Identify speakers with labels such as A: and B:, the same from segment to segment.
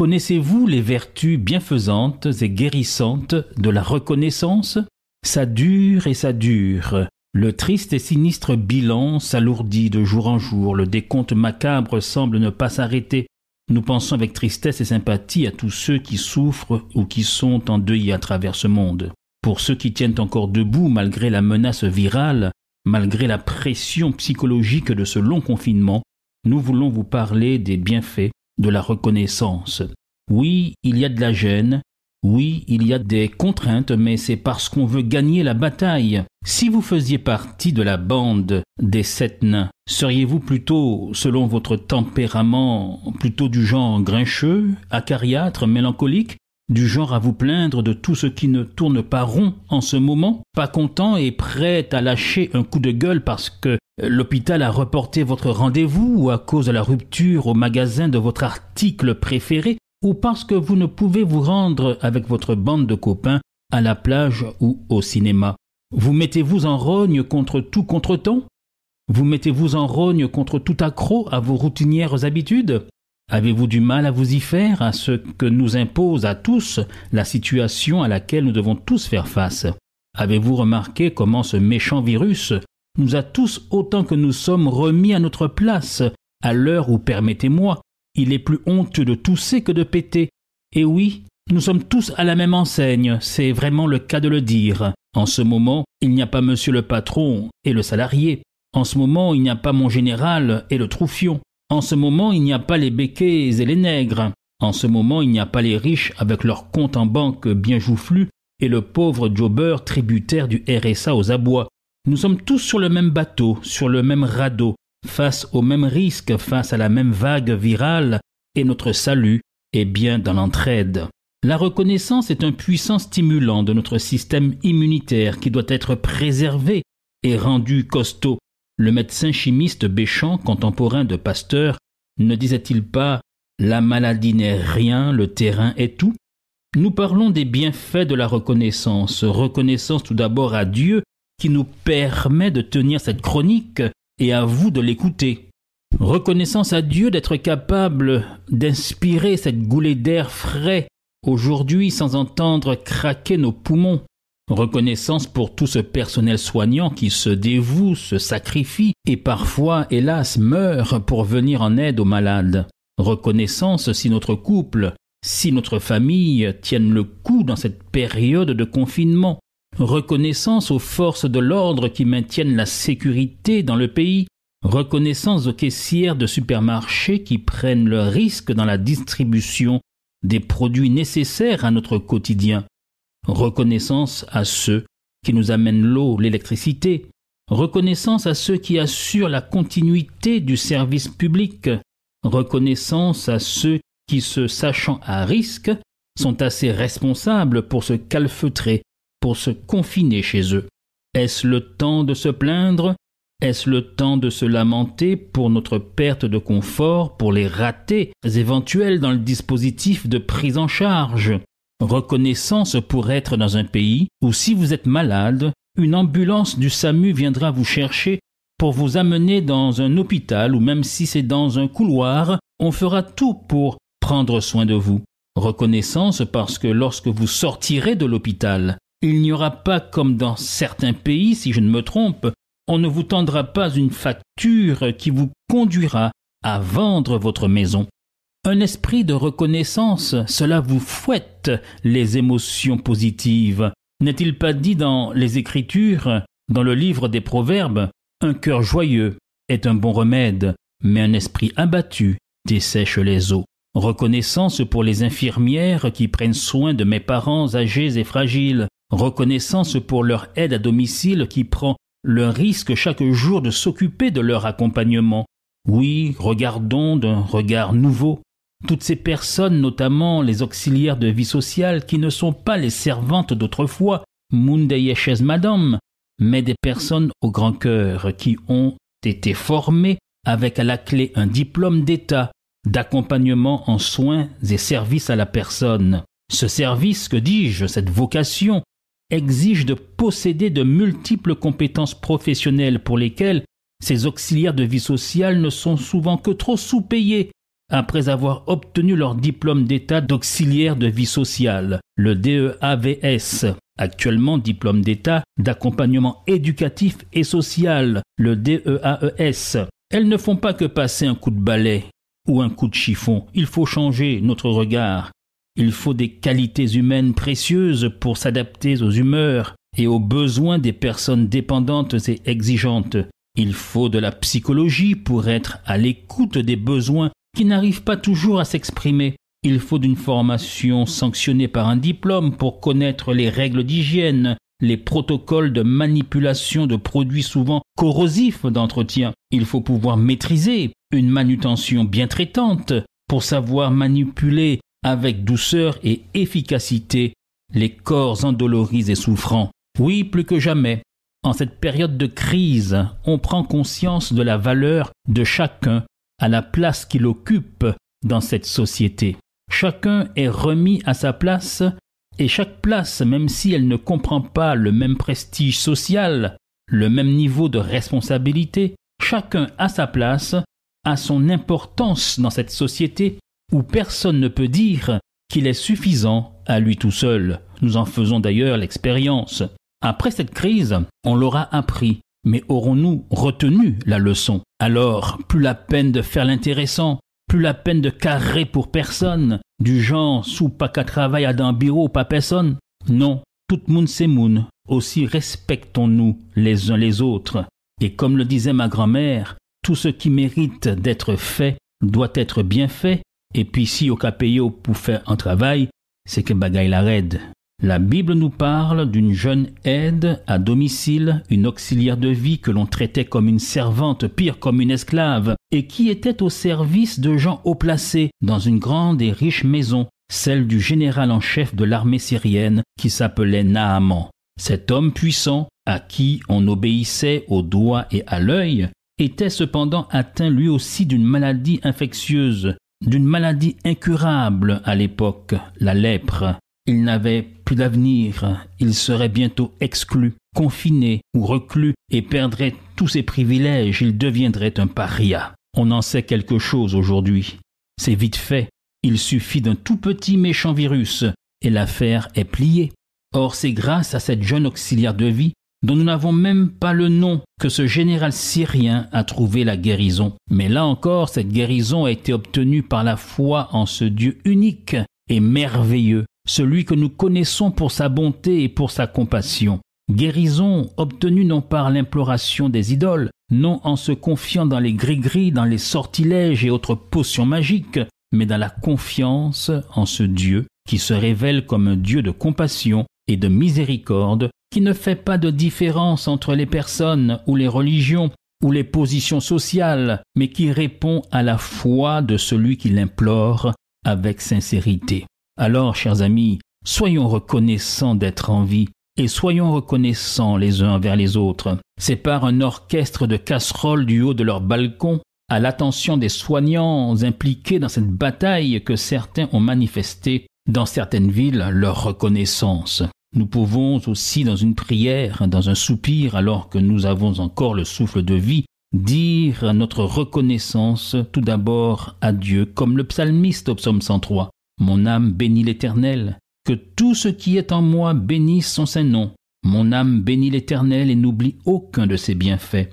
A: Connaissez-vous les vertus bienfaisantes et guérissantes de la reconnaissance? Ça dure et ça dure. Le triste et sinistre bilan s'alourdit de jour en jour, le décompte macabre semble ne pas s'arrêter. Nous pensons avec tristesse et sympathie à tous ceux qui souffrent ou qui sont endeuillés à travers ce monde. Pour ceux qui tiennent encore debout malgré la menace virale, malgré la pression psychologique de ce long confinement, nous voulons vous parler des bienfaits de la reconnaissance. Oui, il y a de la gêne, oui, il y a des contraintes, mais c'est parce qu'on veut gagner la bataille. Si vous faisiez partie de la bande des sept nains, seriez-vous plutôt, selon votre tempérament, plutôt du genre grincheux, acariâtre, mélancolique, du genre à vous plaindre de tout ce qui ne tourne pas rond en ce moment, pas content et prêt à lâcher un coup de gueule parce que l'hôpital a reporté votre rendez-vous ou à cause de la rupture au magasin de votre article préféré, ou parce que vous ne pouvez vous rendre avec votre bande de copains à la plage ou au cinéma. Vous mettez-vous en rogne contre tout contretemps? Vous mettez-vous en rogne contre tout accroc à vos routinières habitudes? Avez-vous du mal à vous y faire à ce que nous impose à tous la situation à laquelle nous devons tous faire face? Avez-vous remarqué comment ce méchant virus nous a tous autant que nous sommes remis à notre place, à l'heure où, permettez-moi, il est plus honteux de tousser que de péter? Et oui, nous sommes tous à la même enseigne, c'est vraiment le cas de le dire. En ce moment, il n'y a pas monsieur le patron et le salarié. En ce moment, il n'y a pas mon général et le troufion. En ce moment, il n'y a pas les béquets et les nègres. En ce moment, il n'y a pas les riches avec leurs comptes en banque bien joufflus et le pauvre jobber tributaire du RSA aux abois. Nous sommes tous sur le même bateau, sur le même radeau, face au même risque, face à la même vague virale, et notre salut est bien dans l'entraide. La reconnaissance est un puissant stimulant de notre système immunitaire qui doit être préservé et rendu costaud. Le médecin chimiste Béchamp, contemporain de Pasteur, ne disait-il pas La maladie n'est rien, le terrain est tout Nous parlons des bienfaits de la reconnaissance. Reconnaissance tout d'abord à Dieu qui nous permet de tenir cette chronique et à vous de l'écouter. Reconnaissance à Dieu d'être capable d'inspirer cette goulée d'air frais aujourd'hui sans entendre craquer nos poumons. Reconnaissance pour tout ce personnel soignant qui se dévoue, se sacrifie et parfois, hélas, meurt pour venir en aide aux malades. Reconnaissance si notre couple, si notre famille tiennent le coup dans cette période de confinement. Reconnaissance aux forces de l'ordre qui maintiennent la sécurité dans le pays, reconnaissance aux caissières de supermarchés qui prennent le risque dans la distribution des produits nécessaires à notre quotidien, reconnaissance à ceux qui nous amènent l'eau, l'électricité, reconnaissance à ceux qui assurent la continuité du service public, reconnaissance à ceux qui, se sachant à risque, sont assez responsables pour se calfeutrer pour se confiner chez eux. Est-ce le temps de se plaindre? Est-ce le temps de se lamenter pour notre perte de confort, pour les ratés éventuels dans le dispositif de prise en charge? Reconnaissance pour être dans un pays où si vous êtes malade, une ambulance du SAMU viendra vous chercher pour vous amener dans un hôpital ou même si c'est dans un couloir, on fera tout pour prendre soin de vous. Reconnaissance parce que lorsque vous sortirez de l'hôpital, il n'y aura pas comme dans certains pays, si je ne me trompe, on ne vous tendra pas une facture qui vous conduira à vendre votre maison. Un esprit de reconnaissance, cela vous fouette les émotions positives. N'est-il pas dit dans les Écritures, dans le livre des Proverbes, un cœur joyeux est un bon remède, mais un esprit abattu dessèche les eaux. Reconnaissance pour les infirmières qui prennent soin de mes parents âgés et fragiles, reconnaissance pour leur aide à domicile qui prend le risque chaque jour de s'occuper de leur accompagnement. Oui, regardons d'un regard nouveau toutes ces personnes, notamment les auxiliaires de vie sociale, qui ne sont pas les servantes d'autrefois, Mundeyeshes Madame, mais des personnes au grand cœur qui ont été formées avec à la clé un diplôme d'État d'accompagnement en soins et services à la personne. Ce service, que dis-je, cette vocation, exige de posséder de multiples compétences professionnelles pour lesquelles ces auxiliaires de vie sociale ne sont souvent que trop sous-payés après avoir obtenu leur diplôme d'état d'auxiliaire de vie sociale, le DEAVS, actuellement diplôme d'état d'accompagnement éducatif et social, le DEAES. Elles ne font pas que passer un coup de balai ou un coup de chiffon. Il faut changer notre regard. Il faut des qualités humaines précieuses pour s'adapter aux humeurs et aux besoins des personnes dépendantes et exigeantes. Il faut de la psychologie pour être à l'écoute des besoins qui n'arrivent pas toujours à s'exprimer. Il faut d'une formation sanctionnée par un diplôme pour connaître les règles d'hygiène, les protocoles de manipulation de produits souvent corrosifs d'entretien. Il faut pouvoir maîtriser une manutention bien traitante pour savoir manipuler avec douceur et efficacité les corps endoloris et souffrants. Oui, plus que jamais, en cette période de crise, on prend conscience de la valeur de chacun à la place qu'il occupe dans cette société. Chacun est remis à sa place et chaque place, même si elle ne comprend pas le même prestige social, le même niveau de responsabilité, chacun à sa place a son importance dans cette société où personne ne peut dire qu'il est suffisant à lui tout seul. Nous en faisons d'ailleurs l'expérience. Après cette crise, on l'aura appris, mais aurons-nous retenu la leçon? Alors, plus la peine de faire l'intéressant, plus la peine de carrer pour personne, du genre sous pas qu'à travail à d'un bureau pas personne? Non, tout monde c'est moun. Aussi respectons-nous les uns les autres. Et comme le disait ma grand-mère, tout ce qui mérite d'être fait doit être bien fait. Et puis si au payé pour faire un travail, c'est que bagaille la raide. La Bible nous parle d'une jeune aide à domicile, une auxiliaire de vie que l'on traitait comme une servante, pire comme une esclave, et qui était au service de gens haut placés dans une grande et riche maison, celle du général en chef de l'armée syrienne qui s'appelait Naaman. Cet homme puissant, à qui on obéissait au doigt et à l'œil, était cependant atteint lui aussi d'une maladie infectieuse, d'une maladie incurable à l'époque, la lèpre. Il n'avait plus d'avenir, il serait bientôt exclu, confiné ou reclus et perdrait tous ses privilèges, il deviendrait un paria. On en sait quelque chose aujourd'hui. C'est vite fait, il suffit d'un tout petit méchant virus et l'affaire est pliée. Or c'est grâce à cette jeune auxiliaire de vie dont nous n'avons même pas le nom que ce général syrien a trouvé la guérison. Mais là encore, cette guérison a été obtenue par la foi en ce Dieu unique et merveilleux celui que nous connaissons pour sa bonté et pour sa compassion. Guérison obtenue non par l'imploration des idoles, non en se confiant dans les gris-gris, dans les sortilèges et autres potions magiques, mais dans la confiance en ce Dieu qui se révèle comme un Dieu de compassion et de miséricorde, qui ne fait pas de différence entre les personnes ou les religions ou les positions sociales, mais qui répond à la foi de celui qui l'implore avec sincérité. Alors, chers amis, soyons reconnaissants d'être en vie et soyons reconnaissants les uns envers les autres. C'est par un orchestre de casseroles du haut de leur balcon, à l'attention des soignants impliqués dans cette bataille que certains ont manifesté dans certaines villes leur reconnaissance. Nous pouvons aussi, dans une prière, dans un soupir, alors que nous avons encore le souffle de vie, dire notre reconnaissance tout d'abord à Dieu, comme le psalmiste au psaume 103. Mon âme bénit l'Éternel. Que tout ce qui est en moi bénisse son saint nom. Mon âme bénit l'Éternel et n'oublie aucun de ses bienfaits.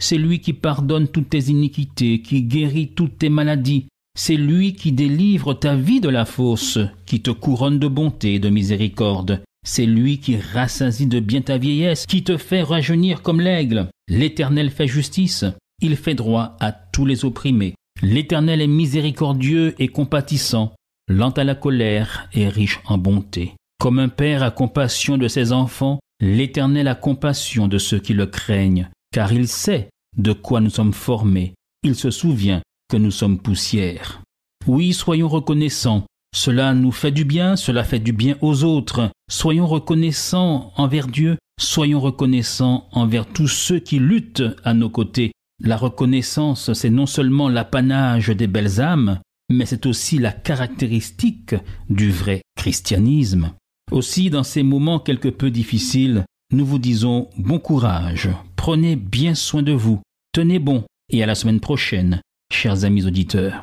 A: C'est lui qui pardonne toutes tes iniquités, qui guérit toutes tes maladies. C'est lui qui délivre ta vie de la fosse, qui te couronne de bonté et de miséricorde. C'est lui qui rassasie de bien ta vieillesse, qui te fait rajeunir comme l'aigle. L'Éternel fait justice, il fait droit à tous les opprimés. L'Éternel est miséricordieux et compatissant, lent à la colère et riche en bonté. Comme un père a compassion de ses enfants, l'Éternel a compassion de ceux qui le craignent, car il sait de quoi nous sommes formés, il se souvient que nous sommes poussière. Oui, soyons reconnaissants. Cela nous fait du bien, cela fait du bien aux autres. Soyons reconnaissants envers Dieu, soyons reconnaissants envers tous ceux qui luttent à nos côtés. La reconnaissance, c'est non seulement l'apanage des belles âmes, mais c'est aussi la caractéristique du vrai christianisme. Aussi, dans ces moments quelque peu difficiles, nous vous disons bon courage, prenez bien soin de vous, tenez bon, et à la semaine prochaine, chers amis auditeurs.